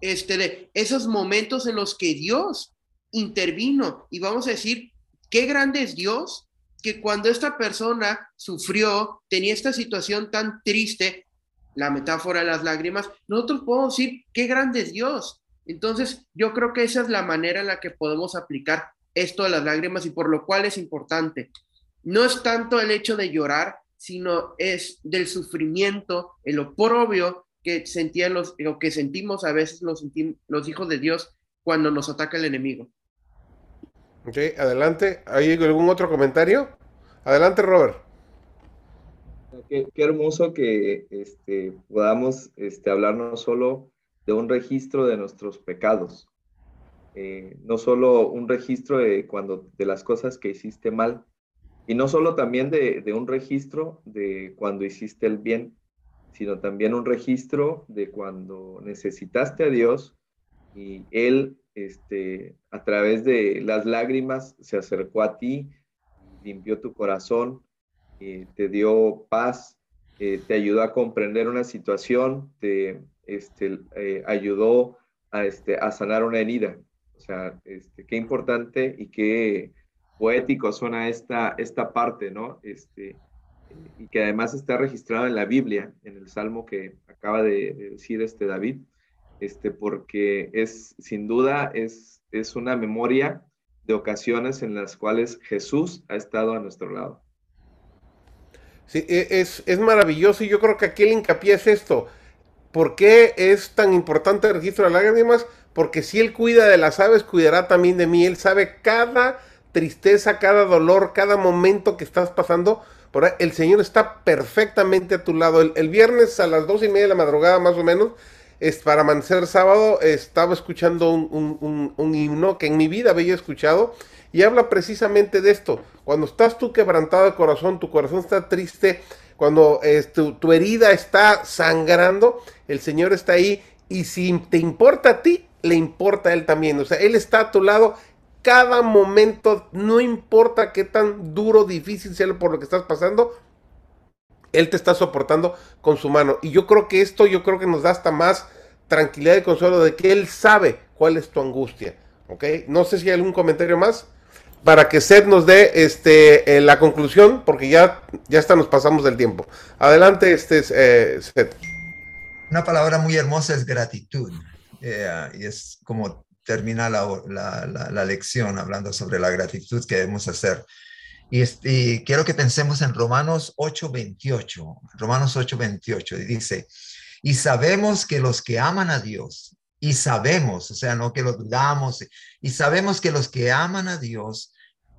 este, de esos momentos en los que Dios intervino y vamos a decir, qué grande es Dios que cuando esta persona sufrió, tenía esta situación tan triste, la metáfora de las lágrimas, nosotros podemos decir, qué grande es Dios. Entonces, yo creo que esa es la manera en la que podemos aplicar esto de las lágrimas y por lo cual es importante. No es tanto el hecho de llorar, sino es del sufrimiento, el oprobio que que sentimos a veces los hijos de Dios cuando nos ataca el enemigo. Ok, adelante. ¿Hay algún otro comentario? Adelante, Robert. Qué, hermoso que este, podamos este, hablar no solo de un registro de nuestros pecados, eh, no solo un registro de, cuando, de las cosas que hiciste mal, y no solo también de, de un registro de cuando hiciste el bien, sino también un registro de cuando necesitaste a Dios y Él este, a través de las lágrimas se acercó a ti, limpió tu corazón, eh, te dio paz, eh, te ayudó a comprender una situación, te este, eh, ayudó a, este, a sanar una herida. O sea, este, qué importante y qué poético suena esta, esta parte, ¿no? Este, y que además está registrado en la Biblia, en el salmo que acaba de, de decir este David este, porque es, sin duda, es, es una memoria de ocasiones en las cuales Jesús ha estado a nuestro lado. Sí, e, es, es maravilloso y yo creo que aquí el hincapié es esto. ¿Por qué es tan importante el registro de lágrimas? Porque si Él cuida de las aves, cuidará también de mí. Él sabe cada tristeza, cada dolor, cada momento que estás pasando. Por el Señor está perfectamente a tu lado. El, el, viernes a las dos y media de la madrugada, más o menos, es, para amanecer sábado estaba escuchando un, himno que en mi vida había escuchado y habla precisamente de esto. Cuando estás tú quebrantado de corazón, tu corazón está triste, cuando tu, herida está sangrando, el Señor está ahí y si te importa a ti, le importa a Él también. O sea, Él está a tu lado cada momento, no importa qué tan duro, difícil sea por lo que estás pasando, él te está soportando con su mano. Y yo creo que esto, yo creo que nos da hasta más tranquilidad y consuelo de que Él sabe cuál es tu angustia. ¿Ok? No sé si hay algún comentario más para que Seth nos dé este, eh, la conclusión, porque ya, ya hasta nos pasamos del tiempo. Adelante, este, eh, Seth. Una palabra muy hermosa es gratitud. Eh, y es como termina la, la, la, lección hablando sobre la gratitud que debemos hacer. Y, quiero que pensemos en Romanos 8:28. Romanos 8:28 y dice, y sabemos que los que aman a Dios, y sabemos, o sea, no que lo dudamos, y sabemos que los que aman a Dios,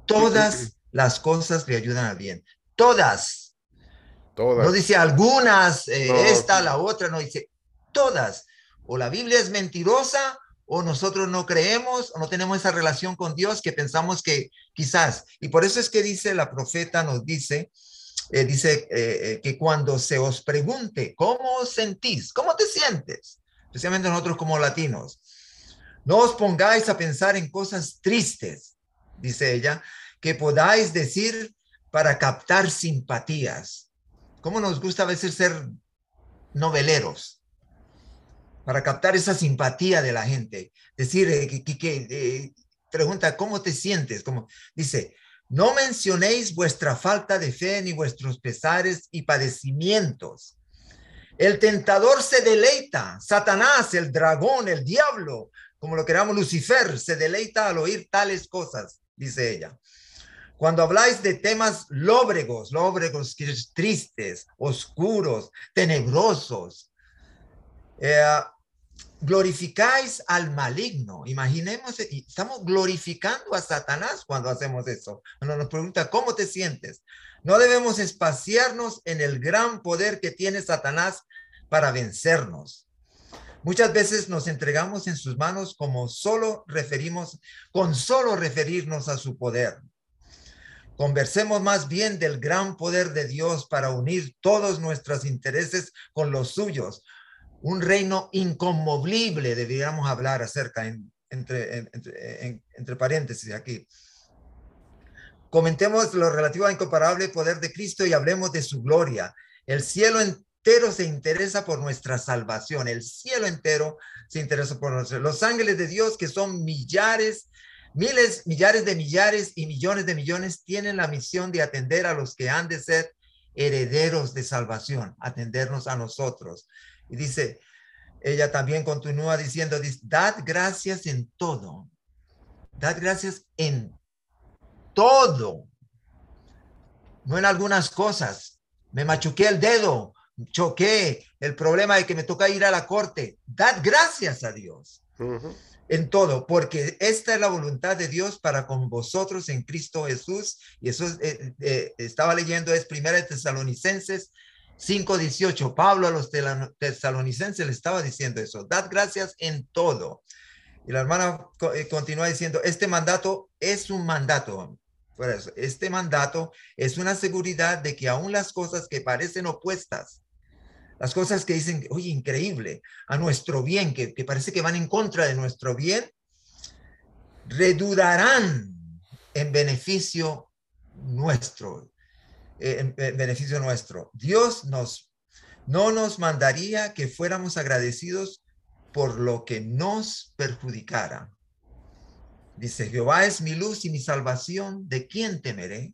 todas las cosas le ayudan a bien. Todas. Todas. No dice algunas, eh, esta, la otra, no dice todas. O la Biblia es mentirosa o nosotros no creemos o no tenemos esa relación con Dios que pensamos que quizás. Y por eso es que dice la profeta, nos dice, eh, dice eh, eh, que cuando se os pregunte, ¿cómo os sentís? ¿Cómo te sientes? Especialmente nosotros como latinos. No os pongáis a pensar en cosas tristes, dice ella, que podáis decir para captar simpatías. ¿Cómo nos gusta a veces ser noveleros? Para captar esa simpatía de la gente. Decir, que, pregunta, ¿cómo te sientes? Como dice, no mencionéis vuestra falta de fe ni vuestros pesares y padecimientos. El tentador se deleita, Satanás, el dragón, el diablo, como lo queramos, Lucifer, se deleita al oír tales cosas, dice ella. Cuando habláis de temas lóbregos, lóbregos, tristes, oscuros, tenebrosos, eh, glorificáis al maligno. Imaginemos, estamos glorificando a Satanás cuando hacemos eso. Cuando nos pregunta, ¿cómo te sientes? No debemos espaciarnos en el gran poder que tiene Satanás para vencernos. Muchas veces nos entregamos en sus manos como solo referimos, con solo referirnos a su poder. Conversemos más bien del gran poder de Dios para unir todos nuestros intereses con los suyos, un reino inconmovible, deberíamos hablar acerca, entre, entre, paréntesis aquí. Comentemos lo relativo al incomparable poder de Cristo y hablemos de su gloria. El cielo entero se interesa por nuestra salvación. El cielo entero se interesa por nosotros. Los ángeles de Dios, que son millares, miles, millares de millares y millones de millones, tienen la misión de atender a los que han de ser herederos de salvación, atendernos a nosotros. Y dice, ella también continúa diciendo, dad gracias en todo. Dad gracias en todo. No en algunas cosas. Me machuqué el dedo, choqué, el problema de que me toca ir a la corte. Dad gracias a Dios. En todo, porque esta es la voluntad de Dios para con vosotros en Cristo Jesús. Y eso eh, eh, estaba leyendo, es Primera de Tesalonicenses 5.18, Pablo a los tesalonicenses le estaba diciendo eso, dad gracias en todo. Y la hermana eh, continúa diciendo, este mandato es un mandato. Este mandato es una seguridad de que aún las cosas que parecen opuestas, las cosas que dicen, oye, increíble, a nuestro bien, que, que parece que van en contra de nuestro bien, redurarán en beneficio nuestro, en, beneficio nuestro. Dios nos, no nos mandaría que fuéramos agradecidos por lo que nos perjudicara. Dice, Jehová es mi luz y mi salvación, ¿de quién temeré?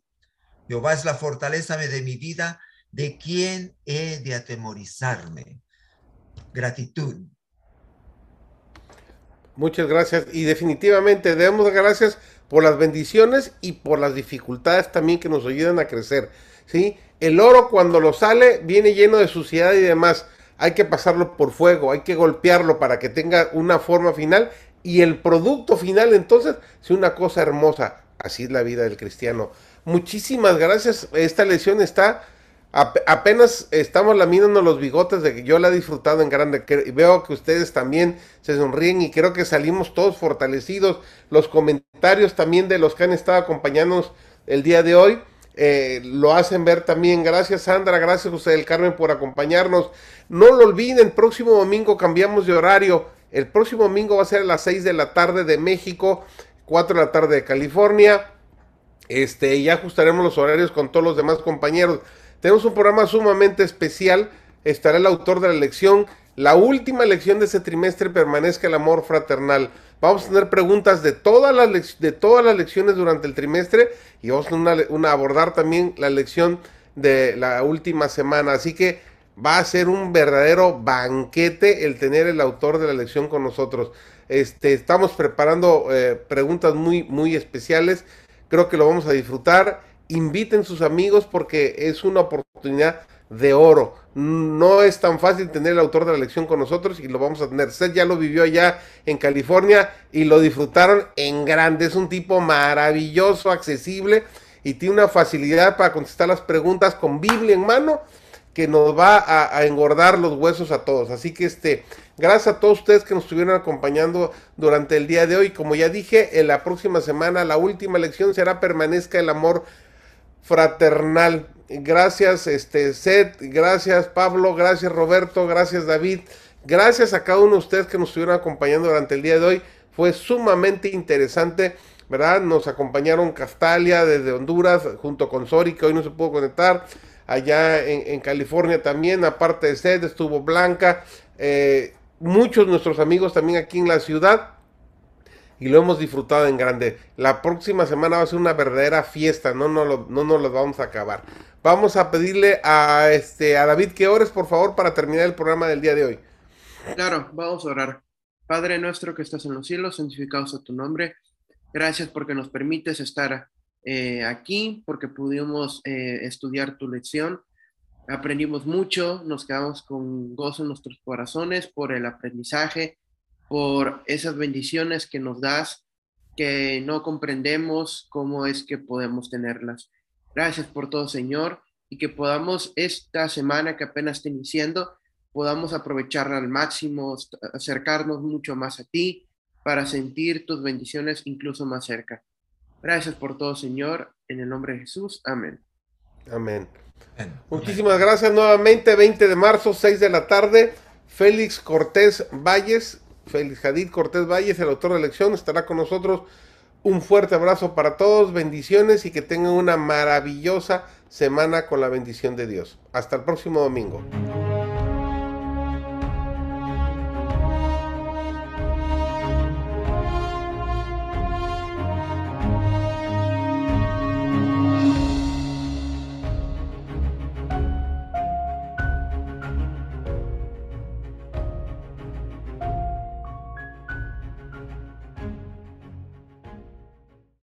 Jehová es la fortaleza de mi vida, ¿de quién he de atemorizarme? Gratitud. Muchas gracias. Y definitivamente debemos gracias por las bendiciones y por las dificultades también que nos ayudan a crecer. ¿Sí? El oro cuando lo sale viene lleno de suciedad y demás. Hay que pasarlo por fuego, hay que golpearlo para que tenga una forma final y el producto final entonces es una cosa hermosa. Así es la vida del cristiano. Muchísimas gracias. Esta lección está apenas estamos laminando los bigotes de que yo la he disfrutado en grande. veo que ustedes también se sonríen y creo que salimos todos fortalecidos. Los comentarios también de los que han estado acompañándonos el día de hoy eh, lo hacen ver también. Gracias Sandra, gracias José del Carmen por acompañarnos. No lo olviden, próximo domingo cambiamos de horario. El próximo domingo va a ser a las 6 de la tarde de México, 4 de la tarde de California. Este, ya ajustaremos los horarios con todos los demás compañeros. Tenemos un programa sumamente especial. Estará el autor de la lección. La última lección de ese trimestre permanezca el amor fraternal. Vamos a tener preguntas de todas las, de todas las lecciones durante el trimestre y vamos a abordar también la lección de la última semana. Así que va a ser un verdadero banquete el tener el autor de la lección con nosotros. Este, estamos preparando eh, preguntas muy, muy especiales. Creo que lo vamos a disfrutar. Inviten sus amigos porque es una oportunidad de oro. No es tan fácil tener el autor de la lección con nosotros y lo vamos a tener. Seth ya lo vivió allá en California y lo disfrutaron en grande. Es un tipo maravilloso, accesible y tiene una facilidad para contestar las preguntas con Biblia en mano que nos va a, engordar los huesos a todos. Así que este, gracias a todos ustedes que nos estuvieron acompañando durante el día de hoy. Como ya dije, en la próxima semana la última lección será permanezca el amor fraternal. Gracias, este, Seth, gracias, Pablo, gracias, Roberto, gracias, David. Gracias a cada uno de ustedes que nos estuvieron acompañando durante el día de hoy. Fue sumamente interesante, ¿verdad? Nos acompañaron Castalia desde Honduras junto con Sori, que hoy no se pudo conectar allá en, California también, aparte de Sed, estuvo Blanca, eh, muchos de nuestros amigos también aquí en la ciudad y lo hemos disfrutado en grande. La próxima semana va a ser una verdadera fiesta, no, no, no nos lo vamos a acabar. Vamos a pedirle a, este, a David que ores, por favor, para terminar el programa del día de hoy. Claro, vamos a orar. Padre nuestro que estás en los cielos, santificado sea tu nombre. Gracias porque nos permites estar eh, aquí porque pudimos eh, estudiar tu lección. Aprendimos mucho, nos quedamos con gozo en nuestros corazones por el aprendizaje, por esas bendiciones que nos das, que no comprendemos cómo es que podemos tenerlas. Gracias por todo, Señor, y que podamos esta semana que apenas está iniciando, podamos aprovecharla al máximo, acercarnos mucho más a ti para sentir tus bendiciones incluso más cerca. Gracias por todo, Señor. En el nombre de Jesús. Amén. Amén. Muchísimas gracias nuevamente. 20 de marzo, 6 de la tarde. Félix Cortés Valles, Félix Jadid Cortés Valles, el autor de elección, estará con nosotros. Un fuerte abrazo para todos, bendiciones y que tengan una maravillosa semana con la bendición de Dios. Hasta el próximo domingo.